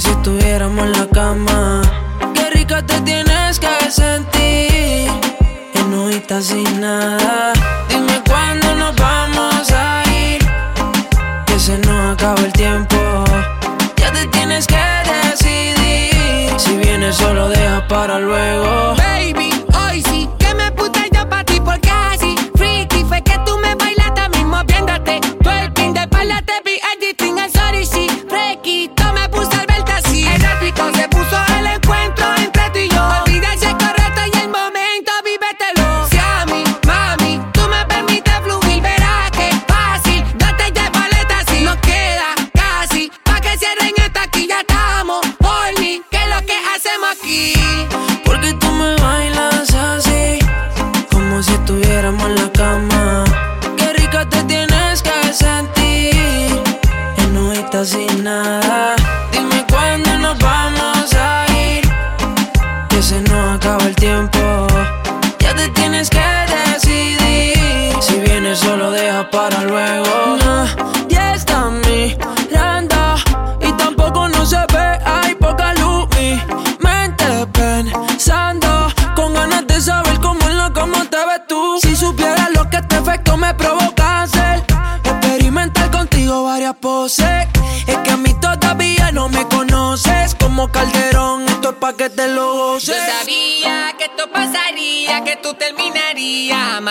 Si estuviéramos en la cama. Qué rica te tienes que sentir, sin nada. Dime cuándo nos vamos a ir, que se nos acaba el tiempo. Ya te tienes que decidir, si vienes solo deja para luego. Baby,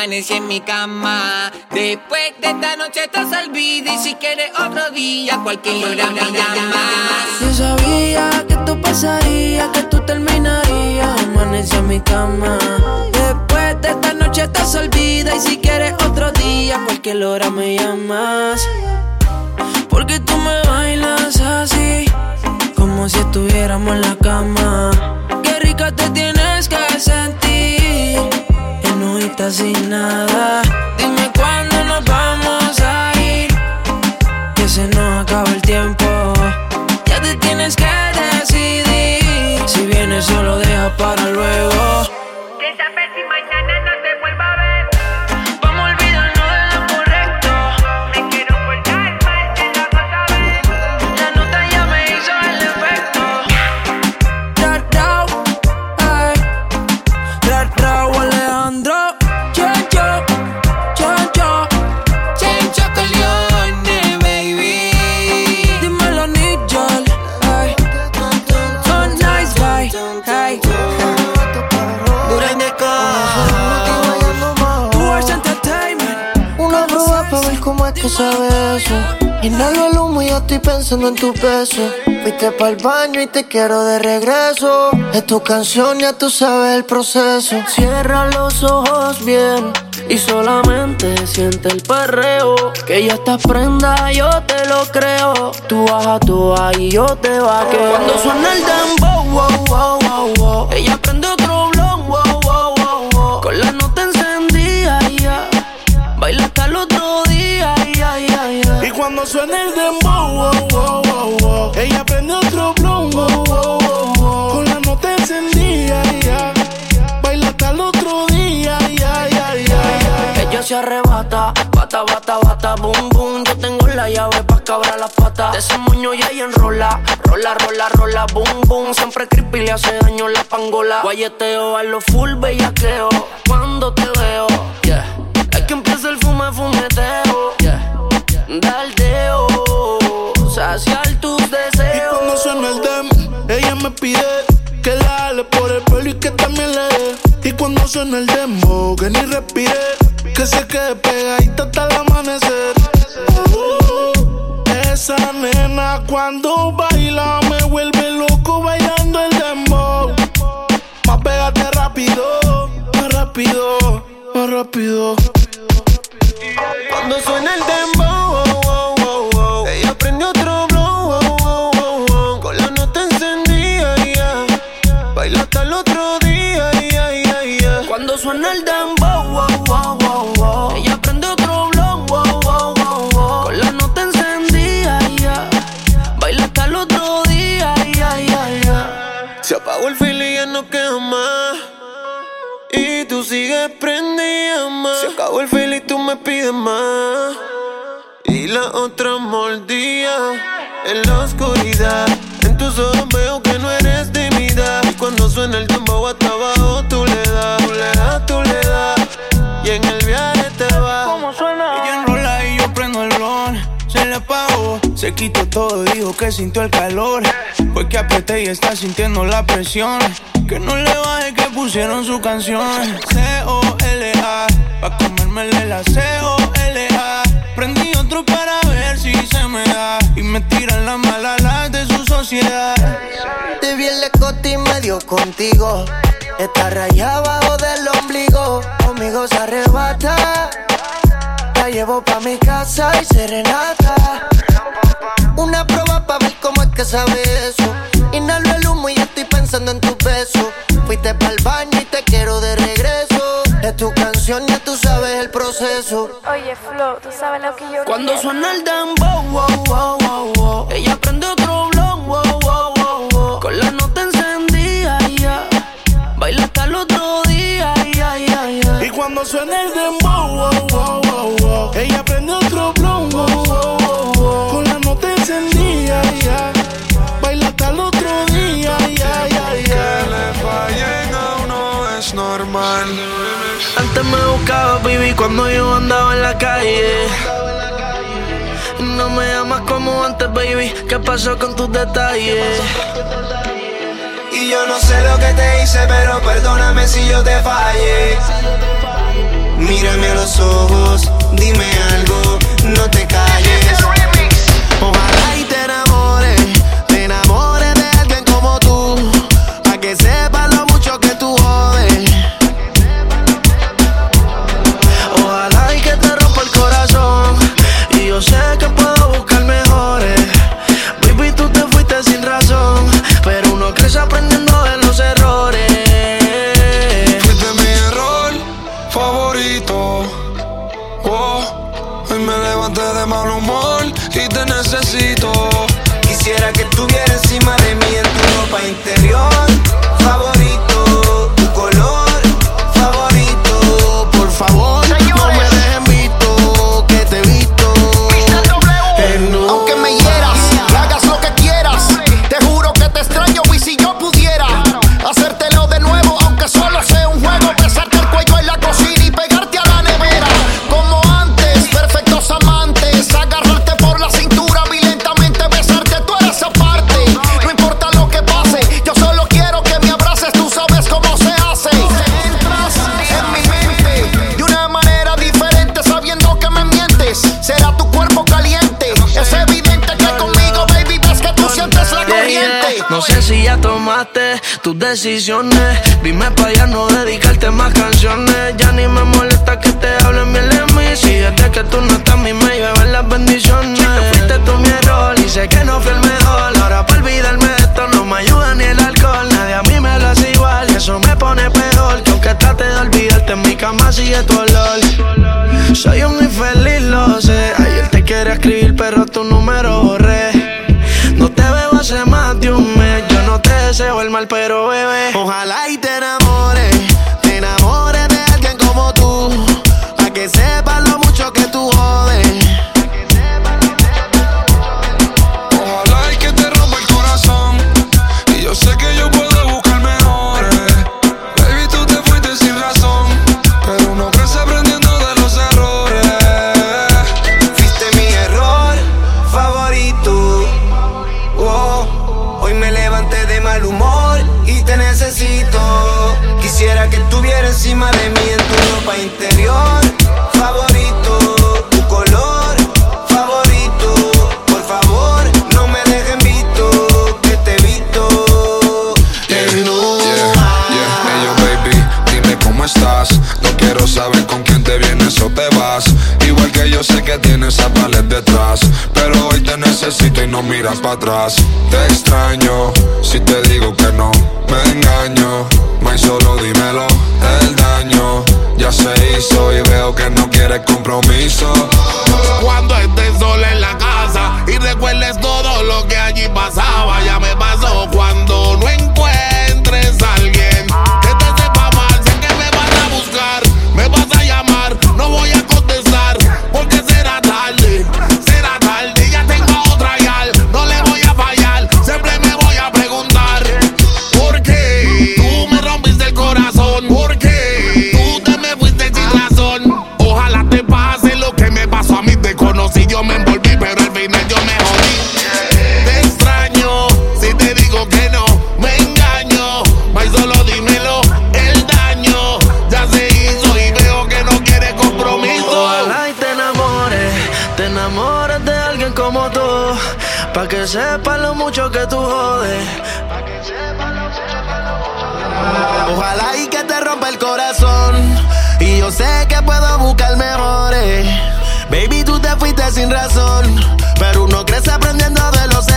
Amanecí en mi cama. Después de esta noche estás olvida. Y si quieres otro día, cualquier hora me llamas. Yo sabía que esto pasaría, que tú terminarías. Amanecí en mi cama. Después de esta noche estás olvida. Y si quieres otro día, cualquier hora me llamas. Porque tú me bailas así, como si estuviéramos en la cama. Qué rica te tienes que sentir, sin nada. Dime cuándo nos vamos a ir, que se nos acaba el tiempo. Ya te tienes que decidir, si vienes solo deja para luego. Ver cómo es que sabe eso. Inhalo el humo y ya estoy pensando en tu peso. Fuiste para el baño y te quiero de regreso. Es tu canción, ya tú sabes el proceso. Cierra los ojos bien y solamente siente el perreo. Que ya estás prenda, yo te lo creo. Tú bajas tú y yo te vaqueo. Cuando suena el dembow, wow, wow, wow, wow. Ella prende otro blon, wow, wow, wow, wow. Con la nota encendida, ya. Baila hasta el se arrebata, bata, bata, bata, boom, boom. Yo tengo la llave pa' cabrar las patas. De ese moño ya ella enrola, rola, rola, rola, boom, boom. Siempre creepy le hace daño la pangola. Guayeteo a lo full bellaqueo. Cuando te veo, yeah. Es que empieza el fume, fumeteo, yeah. Daldeo, saciar tus Y deseos. cuando suena el dem, ella me pide que la jale por el pelo y que también le dé. Y cuando suena el demo, que ni respire, que se quede pegadita hasta el amanecer. Uh, esa nena cuando baila me vuelve loco bailando el dembow. Más pégate rápido, más rápido, más rápido. Cuando suena el dembow, ella prende otro blow, con la nota encendida, yeah. baila hasta el otro día. Cuando suena el dembow, acabó el fil y tú me pides más. Y la otra mordía en la oscuridad. En tus ojos veo que no eres de mi edad. Y cuando suena el dembow hasta abajo, tú le das, tú le das, tú le das. Y en el viaje se quitó todo, dijo que sintió el calor. Fue que apreté y está sintiendo la presión. Que no le baje que pusieron su canción. C-O-L-A, pa' comérmele la C-O-L-A. Prendí otro para ver si se me da. Y me tiran las malas de su sociedad. Te vi en la escote y medio contigo. Está rayada abajo del ombligo. Conmigo se arrebata. La llevo pa' mi casa y serenata. Una prueba pa' ver cómo es que sabe eso. Inhalo el humo y estoy pensando en tu beso. Fuiste pa'l baño y te quiero de regreso. Es tu canción, ya tú sabes el proceso. Oye, Flo, tú sabes lo que yo Cuando quiero? suena el dembow, wow, wow, wow, wow. ella prende otro blow, wow, wow, wow, wow. con la nota encendida, yeah. baila hasta el otro día, yeah, yeah, yeah. Y cuando suena el dembow, wow, wow, wow, wow. ella prende otro baila hasta el otro día, ya. le fallen a uno es normal. Antes me buscaba, baby, cuando yo andaba en la calle. No me llamas como antes, baby. ¿Qué pasó con tus detalles? Y yo no sé lo que te hice, pero perdóname si yo te fallé. Mírame a los ojos, dime algo, no te calles. Tus decisiones. Dime para ya no dedicarte más canciones. Ya ni me molesta que te hablen bien de mí. Si desde que tú no estás, a mí me llevan las bendiciones. Fuiste tú mi error y sé que no fui el mejor. Ahora para olvidarme de esto no me ayuda ni el alcohol. Nadie a mí me lo hace igual eso me pone peor. Que aunque trate de olvidarte, en mi cama sigue tu olor. Deseo el mal, pero bebé. Ojalá y te enamores, sepan lo mucho que tú jodes. Lo mucho, mucho. Ojalá y que te rompa el corazón. Y yo sé que puedo buscar mejores. Baby, tú te fuiste sin razón. Pero uno crece aprendiendo de los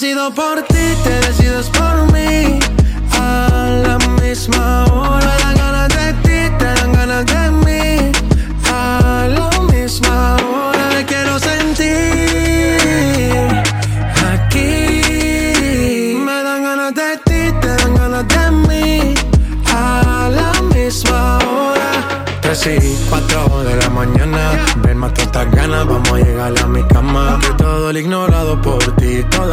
sido por ti, te deseo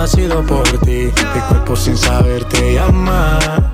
ha sido por ti. Mi cuerpo sin saber te llama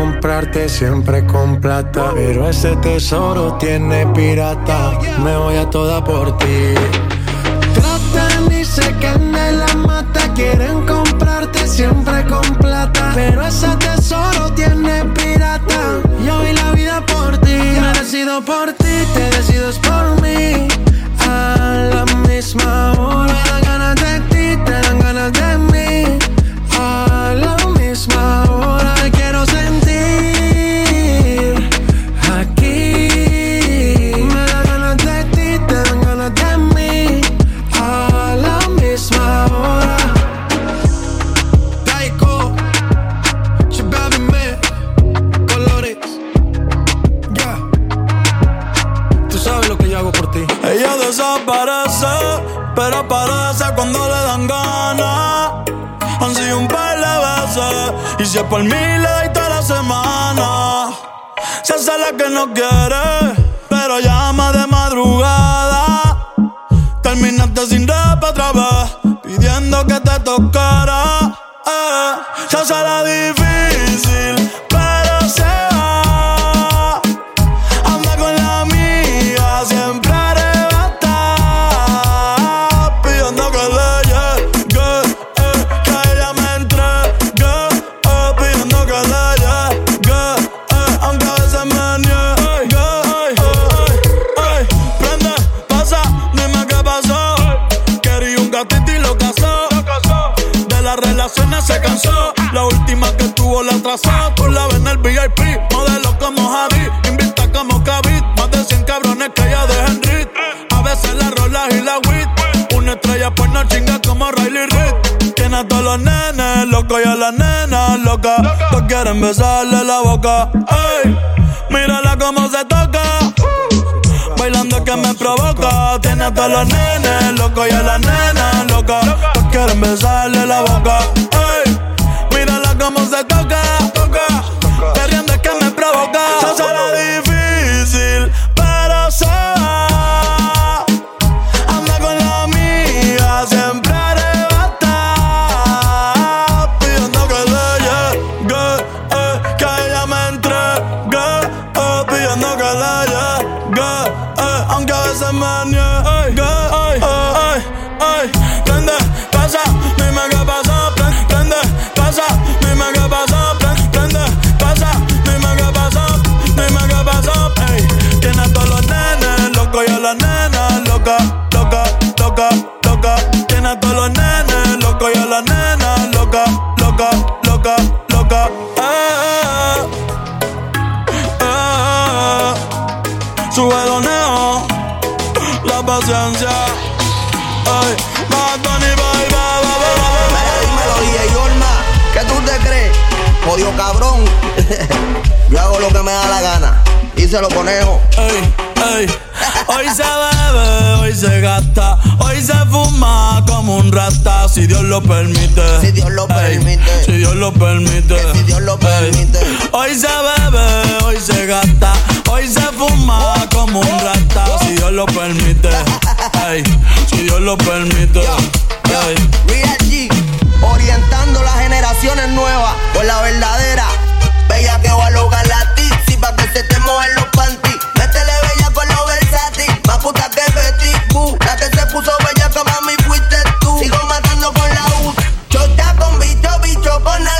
comprarte siempre con plata. Pero ese tesoro tiene pirata. Me voy a toda por ti. Tratan y se quedan en la mata. Quieren comprarte siempre con plata. Pero ese tesoro tiene pirata. Yo vi la vida por ti. Me decido por ti, te decides por mí. A la misma hora. Dice por miles y toda la semana. Se hace la que no quiere, pero llama de madrugada. Terminaste sin rap otra vez, pidiendo que te tocara. Eh, se hace la difícil. Se cansó. La última que tuvo la atrasó. Tú la ves en el VIP, modelo como Javi, invita como Kavit. Más de 100 cabrones que ella de Henry. A veces la rola y la wit. Una estrella pues no chinga como Riley Reid. Tiene a todos los nenes locos y a las nenas locas. Todos quieren besarle la boca. Ey, mírala cómo se toca. Que me provoca. Tiene a todos los nenes locos y a las nenas locas. Todos quieren besarle la boca. Ey, mírala cómo se toca. Sube los neos, la paciencia. Ay, Bad Bunny, bye, bye, bye, bye, bye. Dímelo, DJ Yorma, ¿qué tú te crees? Jodido cabrón. Yo hago lo que me da la gana. Díselo, conejo. Ey, ey. Hoy se bebe, hoy se gasta, hoy se fuma como un rata, si Dios lo permite. Si Dios lo Ey, permite. si Dios lo permite. Que si Dios lo permite. Hoy se bebe, hoy se gasta, hoy se fuma como un rata, si Dios lo permite. Ey, si Dios lo permite. Ey. Real G, orientando las generaciones nuevas por la verdadera. Bella que va a lograr la tizi pa' que se te mojen los panties. Métele bella con los versátil, más puta que Betty Boo. La que se puso bella que mami fuiste tú. Sigo matando con la U. Chota con bicho, bicho con alga.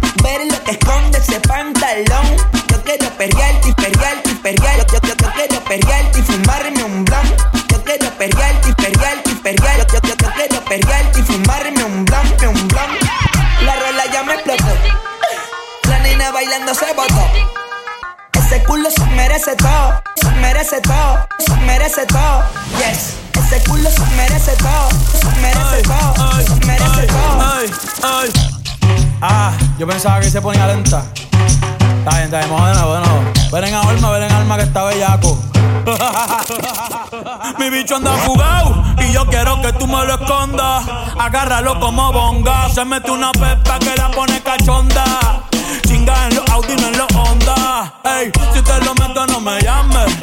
Ver lo que esconde ese pantalón. Yo quiero perrearte y perrearte y perrear. Yo, yo, yo, quiero perrearte y fumarme un blon. Yo quiero perrearte y perrearte y perrear. Yo, yo, yo, quiero perrearte y fumarme un blon, un blon. La rola ya me explotó. La nena bailando se botó. Ese culo se merece todo, se merece todo, se merece todo. Yes, ese culo se merece todo, se merece todo, se merece todo. Ah, yo pensaba que se ponía lenta. Está bien, está bien, vamos de. Ven en alma, ven en alma que está bellaco. Mi bicho anda fugado y yo quiero que tú me lo escondas. Agárralo como bonga. Se mete una pepa que la pone cachonda. Chinga en los Audi, no en los Honda. Ey, si te lo meto, no me llames.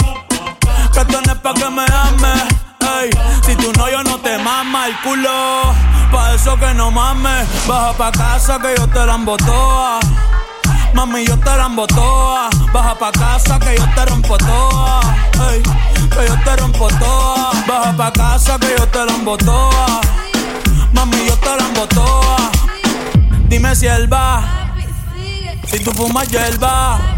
Que pa' que me ames. Ey, si tú no, yo no te mama el culo. Pa' eso que no mames. Baja pa' casa que yo te la embotoa. Mami, yo te la embotoa. Baja pa' casa que yo te rompo toa. Que yo te rompo toa. Baja pa' casa que yo te la embotoa. Mami, yo te la embotoa. Dime si él va. Si tú fumas hierba. Yeah,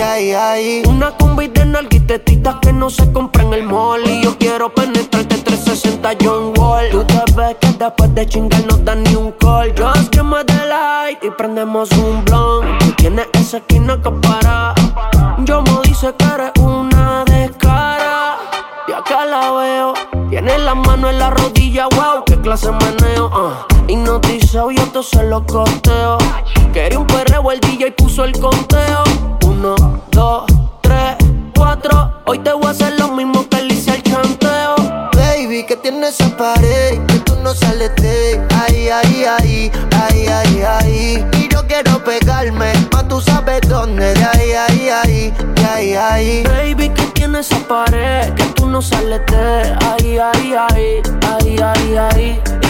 Una combi de nalguitetitas que no se compra en el mall. Y yo quiero penetrarte 360 John Wall. Tú te ves que después de chingar no dan ni un call. Just give me the light y prendemos un blunt. Tienes esa esquina que para. Yo me dice que eres una descara. Y acá la veo. Tiene la mano en la rodilla, wow, qué clase de meneo. Uh. Hipnotizado y esto se lo costeo. Quería un perreo, el DJ puso el conteo. Uno, dos, tres, cuatro. Hoy te voy a hacer lo mismo que le hice al chanteo. Baby, que tienes esa pared, que tú no sales de ahí, ahí, ahí, ahí, ahí, ahí. Y yo quiero pegarme, más tú sabes dónde, de ahí, ahí, ahí, de ahí, ahí. Baby, que tienes esa pared, que tú no sales de ahí, ahí, ahí, ahí, ahí, ahí.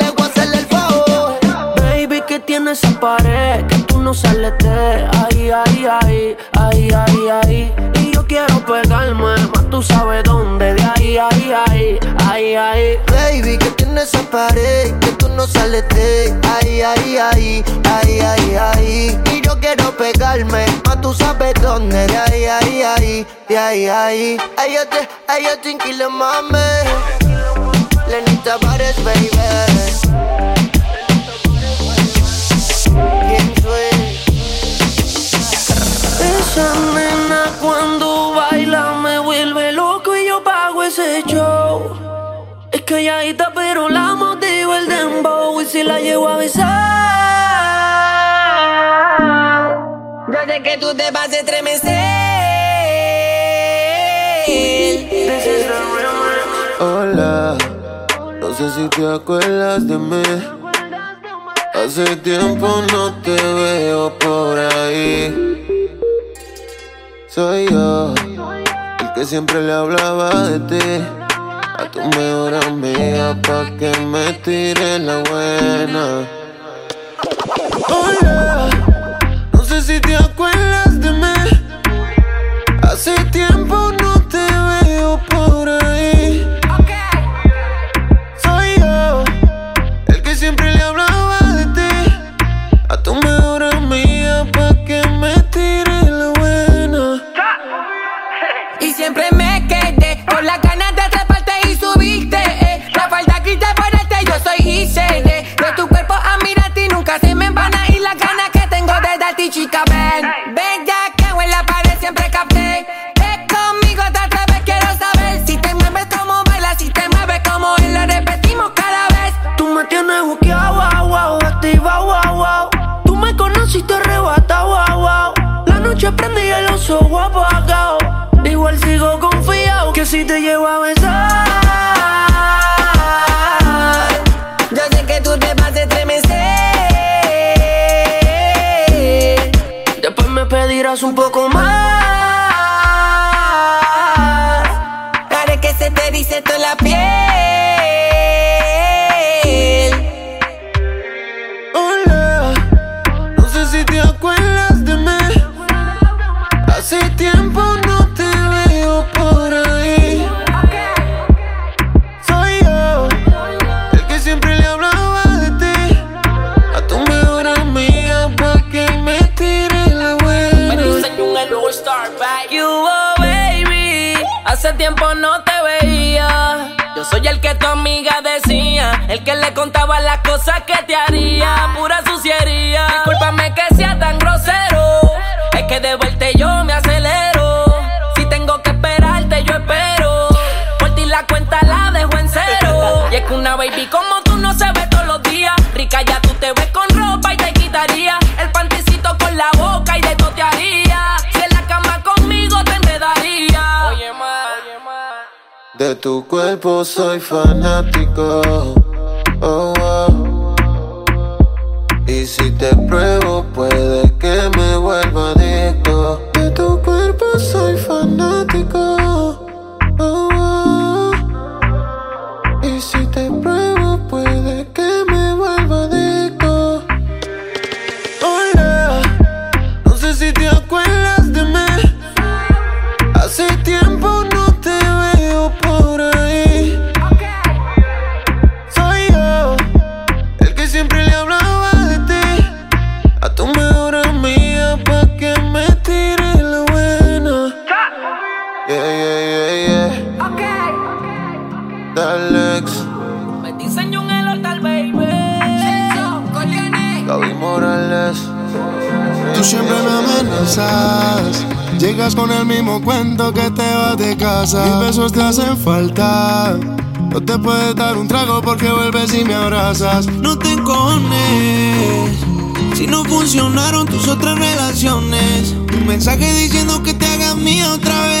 esa pared, que tú no sales de ahí, ahí, ahí, ahí, ahí, ahí. Y yo quiero pegarme, más tú sabes dónde, de ahí, ahí, ahí, ahí, ahí. Baby, que tienes esa pared, que tú no sales de ahí, ahí, ahí, ahí, ahí, ahí. Y yo quiero pegarme, más tú sabes dónde, de ahí, ahí, ahí, de ahí, ahí. Ay, yo te, ay, yo te inquilo, mami. Lenita Pares, baby. Esa nena cuando baila me vuelve loco y yo pago ese show. Es que ella está pero la motivo el dembow y si la llevo a besar. Yo sé que tú te vas a estremecer. Hola, no sé si te acuerdas de mí. Hace tiempo no te veo por ahí. Soy yo, el que siempre le hablaba de ti. A tu mejor amiga pa' que me tire la buena. Hola, no sé si te acuerdas de mí. Hace tiempo soy el que tu amiga decía, el que le contaba De tu cuerpo soy fanático. Tú siempre me amenazas. Llegas con el mismo cuento que te vas de casa. Mis besos te hacen falta. No te puedes dar un trago porque vuelves y me abrazas. No te encones si no funcionaron tus otras relaciones. Un mensaje diciendo que te hagas mía otra vez.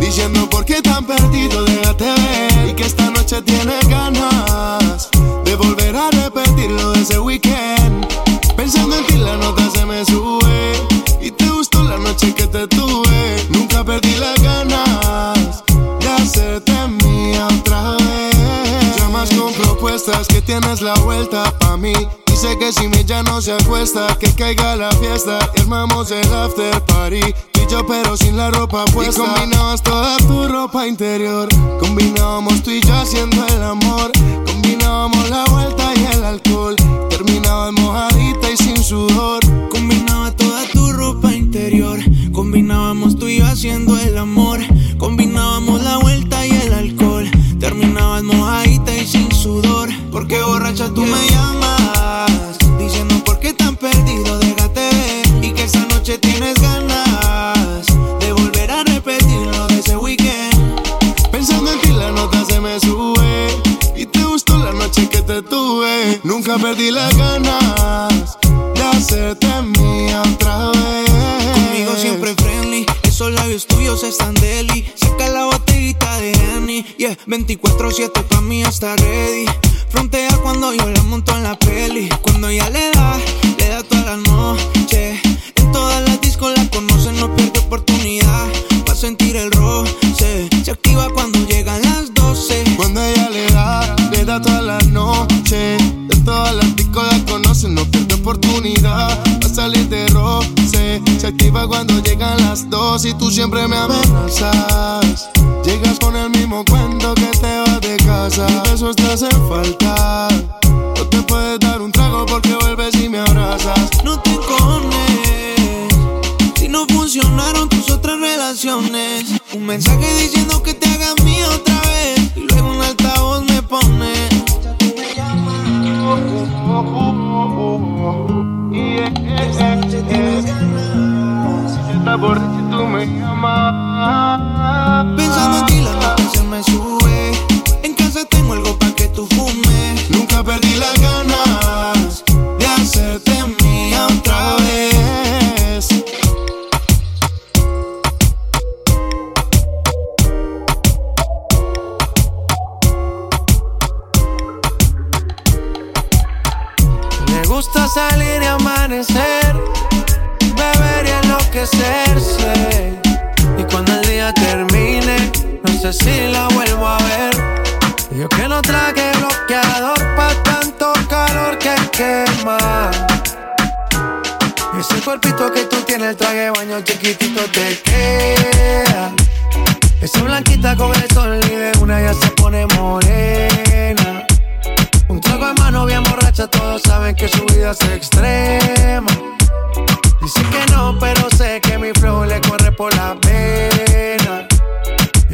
diciendo por qué tan perdido, déjate ver. Y que esta noche tienes ganas de volver a repetir lo de ese weekend. Pensando en ti, la nota se me sube. Y te gustó la noche que te tuve. Nunca perdí las ganas de hacerte mía otra vez. Llamas con propuestas que tienes la vuelta pa' mí. Dice que si mi ya no se acuesta, que caiga la fiesta y armamos el after party. Yo, pero sin la ropa puesta. Y combinabas toda tu ropa interior. Combinábamos tú y yo haciendo el amor. Combinábamos la vuelta y el alcohol. Terminabas mojadita y sin sudor. 24-7 pa' mí está ready. Frontea cuando yo la monto en la peli. Cuando da, le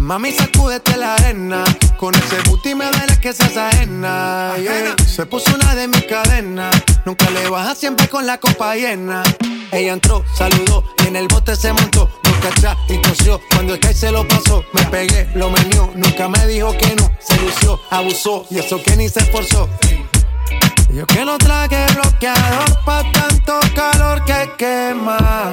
Mami, sacúdete la arena. Con ese booty me duele que seas ajena. yeah. Se puso una de mis cadenas. Nunca le baja siempre con la copa llena. Ella entró, saludó y en el bote se montó. Boca atrás y tosió. Cuando el que se lo pasó, me pegué, lo menió. Nunca me dijo que no. Se lució, abusó y eso que ni se esforzó. Yo que no traje bloqueador pa' tanto calor que quema.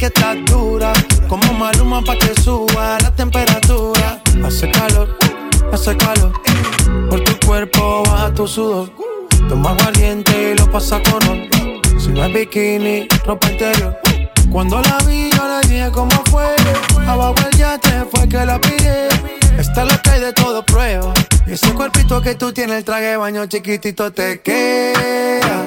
que estás dura. Como maluma pa' que suba la temperatura. Hace calor, hace calor. Por tu cuerpo baja tu sudor. Toma aguardiente y lo pasa con ron. Si no es bikini, ropa interior. Cuando la vi, yo le dije cómo fue. Abajo el yate fue que la pillé. Esta que hay de todo prueba. Y ese cuerpito que tú tienes, el traje baño chiquitito te queda.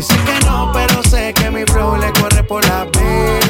Dice que no, pero sé que mi flow le corre por la pena.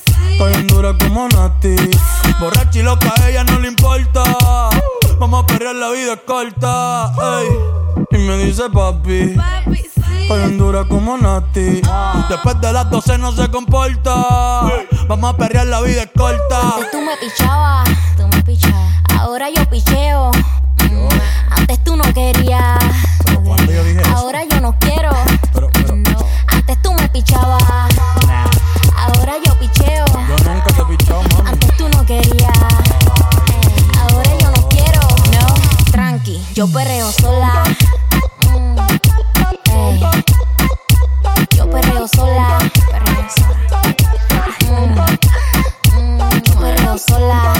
Estoy en dura como Nati. Borracha y loca, a ella no le importa. Vamos a perrear, la vida es corta. ey. Y me dice papi. Estoy en dura como Nati. Después de las 12 no se comporta. Vamos a perrear, la vida es corta. Antes tú me pichabas. Tú me pichabas. Ahora yo picheo. Mm, Antes tú no querías. Ahora yo no quiero. Yo perreo sola. Mm, Yo perreo sola. Perreo sola. Mm, Yo perreo sola.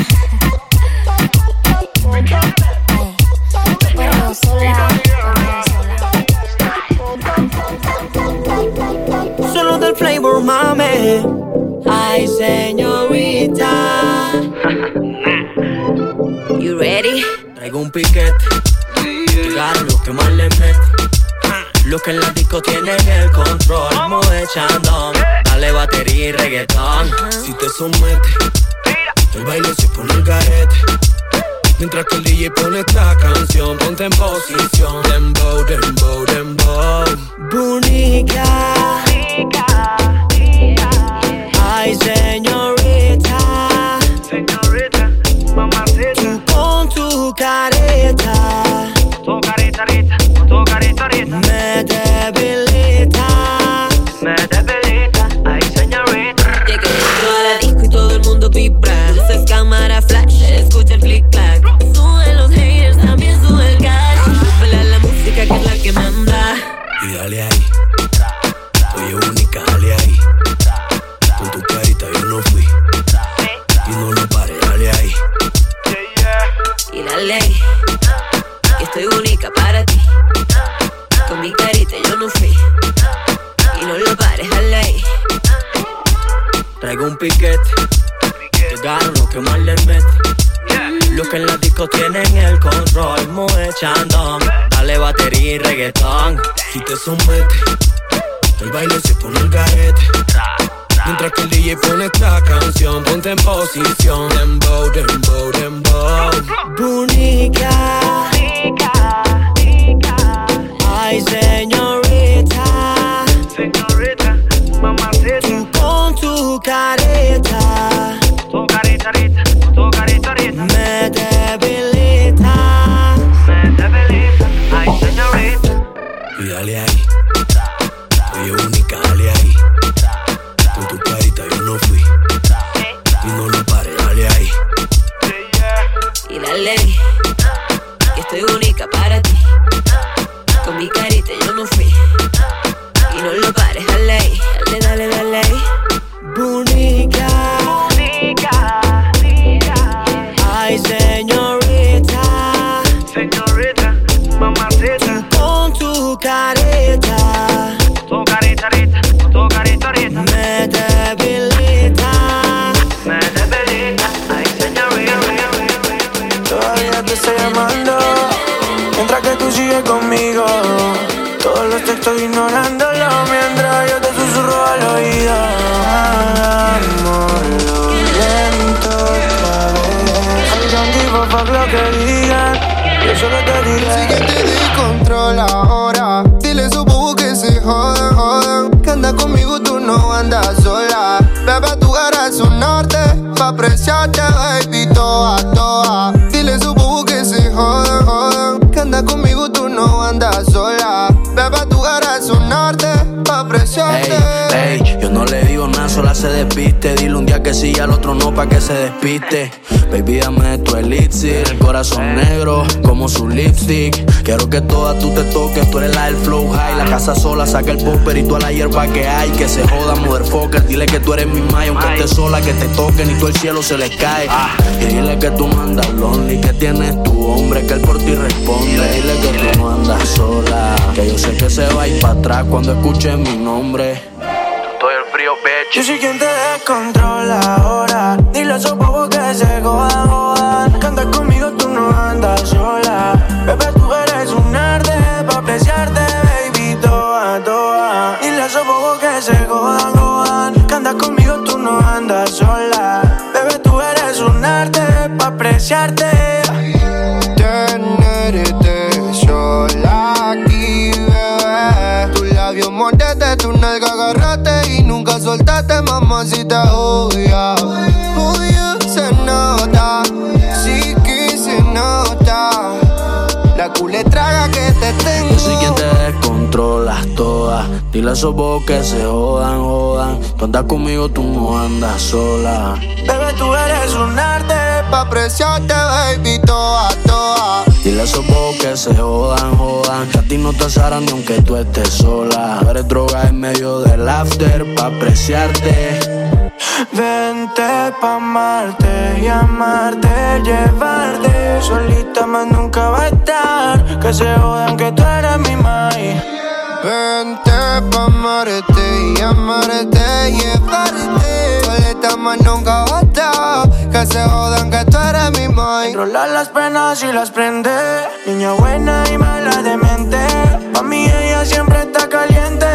Sola. Sola. Solo del flavor, mame. Ay, señorita. you ready? Traigo un piquete reggaetón. Si te sometes, el baile se pone el garete. Mientras que el DJ pone esta canción, ponte en posición. El baile se pone el garete. Mientras que el DJ pone esta canción, ponte en posición. Dembow, dembow, dembow. Bonica. Ay, señorita. Señorita, fuck lo que digan Yo solo te diré Sigue te descontrola ahora. Dile a su bobo que se jodan, jodan. Que anda conmigo, tú no andas sola. Bebé, tu eres un norte. Pa' apreciarte, baby, toa, toa. Dile a su bobo que se jodan, jodan. Que anda conmigo, tú no andas sola. Bebé, tú eres un norte. Pa' apreciarte. Ey, ey, yo no le digo nada, sola se despiste. Dile un día que sí y al otro no pa' que se despiste. Baby, dame tu elixir, el corazón negro como su lipstick. Quiero que todas tú te toques, tú eres la del flow high. La casa sola, saca el popper y tú a la hierba que hay. Que se joda, motherfucker. Dile que tú eres mi may, aunque estés sola, que te toquen y todo el cielo se les cae. Y dile que tú no andas lonely, que tienes tu hombre, que él por ti responde. Dile que tú no andas sola, que yo sé que se va a ir para atrás cuando escuche mi nombre. Todo el frío, bitch. Yo soy quien te descontrola ahora. Dile a esos bobos que se jodan, labios mordete, tu nalga agarrate y nunca soltaste, mamacita obvia. Obvia se nota, sí que se nota. La culetraga que te tengo. Yo soy quien te descontrolas todas. Dile a esos bobos que se jodan, jodan. Tú andas conmigo, tú no andas sola. Bebé, tú eres un arte Pa' apreciarte, baby, toa, toa. Dile a esos bobos que se jodan, jodan. Que a ti no te asarán ni aunque tú estés sola. Tú eres droga en medio del after pa' apreciarte. Vente pa' amarte y amarte, llevarte Solita más nunca va a estar Que se jodan que tú eres mi mai Vente pa' amarte y amarte y llevarte. Más nunca basta. Que se jodan que tú eres mi mind. Controlar las penas y las prende. Niña buena y mala de mente. Pa' mí ella siempre está caliente.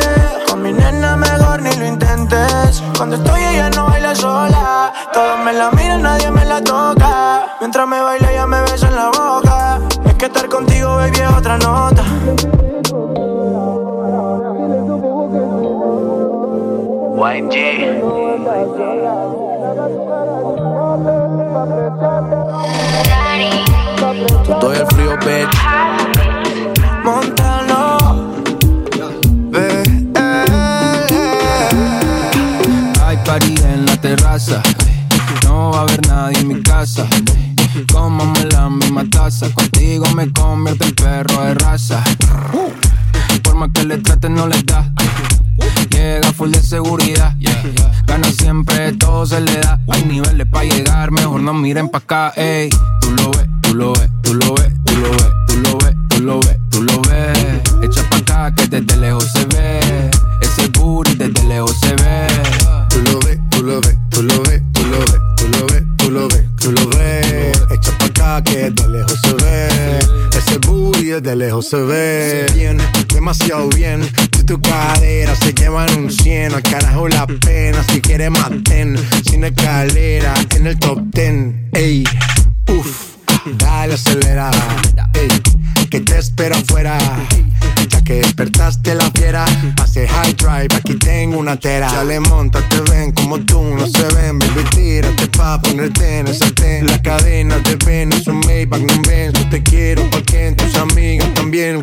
Con mi nena mejor ni lo intentes. Cuando estoy ella no baila sola. Todos me la miran, nadie me la toca. Mientras me baila ella me besa en la boca. Es que estar contigo, baby, es otra nota. Estoy miren pa' acá, ey. Tú lo ves, tú lo ves, tú lo ves, tú lo ves, tú lo ves, tú lo ves, tú lo ves. Echa pa' acá que desde lejos se ve. Ese booty desde lejos se ve. Tú lo ves, tú lo ves, tú lo ves, tú lo ves, tú lo ves, tú lo ves, tú lo ves. Echa pa' acá que de lejos se ve. Ese booty desde lejos se ve. Bien, demasiado bien. Tu cadera se llevan un 100, al carajo la pena. Si quieres maten, sin escalera, en el top 10. Ey, uff, dale acelera. Ey, que te espero afuera. Ya que despertaste la fiera, pase high drive, aquí tengo una tera. Ya le monta, te ven como tú no se ven, baby, tírate pa' ponerte en el sartén. La cadena de ven, es un Maybach, no ven, yo te quiero pa' tus amigas también.